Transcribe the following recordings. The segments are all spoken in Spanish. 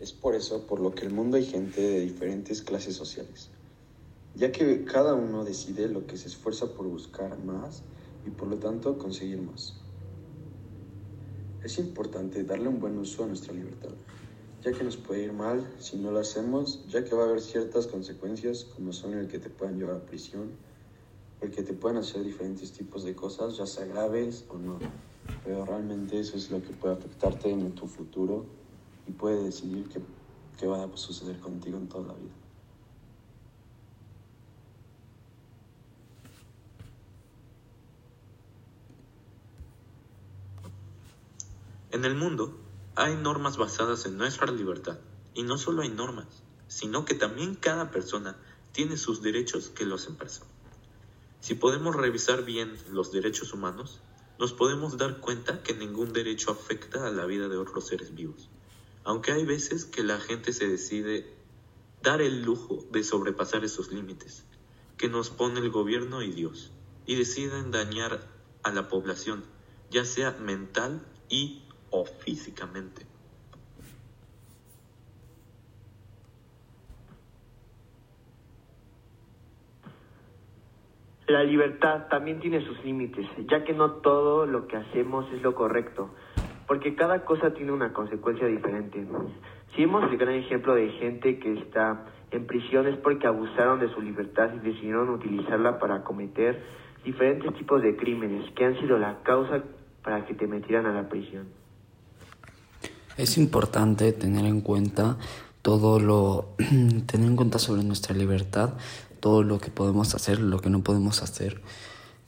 Es por eso por lo que el mundo hay gente de diferentes clases sociales, ya que cada uno decide lo que se esfuerza por buscar más y por lo tanto conseguir más. Es importante darle un buen uso a nuestra libertad, ya que nos puede ir mal si no lo hacemos, ya que va a haber ciertas consecuencias como son el que te puedan llevar a prisión, el que te puedan hacer diferentes tipos de cosas, ya sea graves o no. Pero realmente eso es lo que puede afectarte en tu futuro y puede decidir qué, qué va a suceder contigo en toda la vida. En el mundo hay normas basadas en nuestra libertad. Y no solo hay normas, sino que también cada persona tiene sus derechos que lo hacen persona. Si podemos revisar bien los derechos humanos, nos podemos dar cuenta que ningún derecho afecta a la vida de otros seres vivos. Aunque hay veces que la gente se decide dar el lujo de sobrepasar esos límites que nos pone el gobierno y Dios, y deciden dañar a la población, ya sea mental y o físicamente. La libertad también tiene sus límites, ya que no todo lo que hacemos es lo correcto, porque cada cosa tiene una consecuencia diferente. Si vemos el gran ejemplo de gente que está en prisión es porque abusaron de su libertad y decidieron utilizarla para cometer diferentes tipos de crímenes que han sido la causa para que te metieran a la prisión. Es importante tener en cuenta todo lo, tener en cuenta sobre nuestra libertad, todo lo que podemos hacer, lo que no podemos hacer.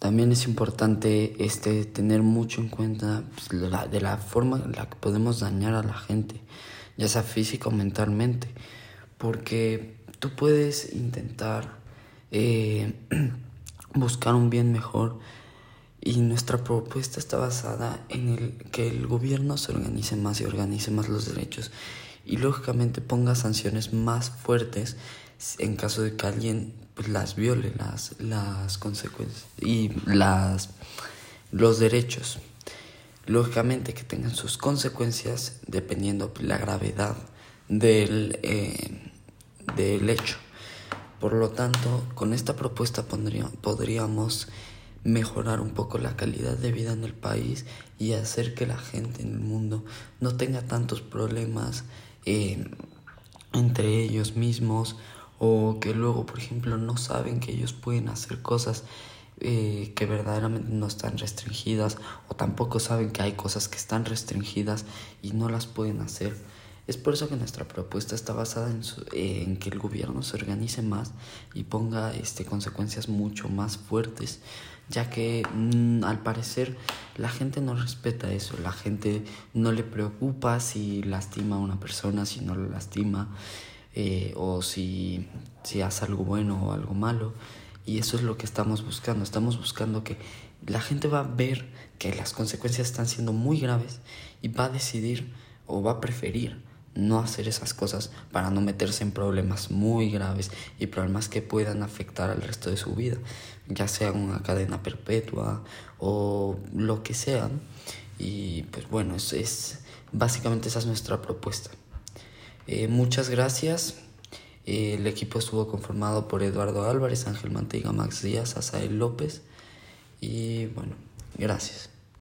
También es importante este, tener mucho en cuenta pues, la, de la forma en la que podemos dañar a la gente, ya sea física o mentalmente, porque tú puedes intentar eh, buscar un bien mejor y nuestra propuesta está basada en el que el gobierno se organice más y organice más los derechos y lógicamente ponga sanciones más fuertes en caso de que alguien las viole las, las consecuencias y las los derechos. Lógicamente que tengan sus consecuencias dependiendo la gravedad del, eh, del hecho. Por lo tanto con esta propuesta podríamos mejorar un poco la calidad de vida en el país y hacer que la gente en el mundo no tenga tantos problemas eh, entre ellos mismos o que luego, por ejemplo, no saben que ellos pueden hacer cosas eh, que verdaderamente no están restringidas o tampoco saben que hay cosas que están restringidas y no las pueden hacer. Es por eso que nuestra propuesta está basada en, en que el gobierno se organice más y ponga este, consecuencias mucho más fuertes, ya que mm, al parecer la gente no respeta eso, la gente no le preocupa si lastima a una persona, si no lo lastima, eh, o si, si hace algo bueno o algo malo. Y eso es lo que estamos buscando. Estamos buscando que la gente va a ver que las consecuencias están siendo muy graves y va a decidir o va a preferir no hacer esas cosas para no meterse en problemas muy graves y problemas que puedan afectar al resto de su vida, ya sea una cadena perpetua o lo que sea. Y pues bueno, es, es básicamente esa es nuestra propuesta. Eh, muchas gracias. Eh, el equipo estuvo conformado por Eduardo Álvarez, Ángel Manteiga, Max Díaz, Asael López y bueno, gracias.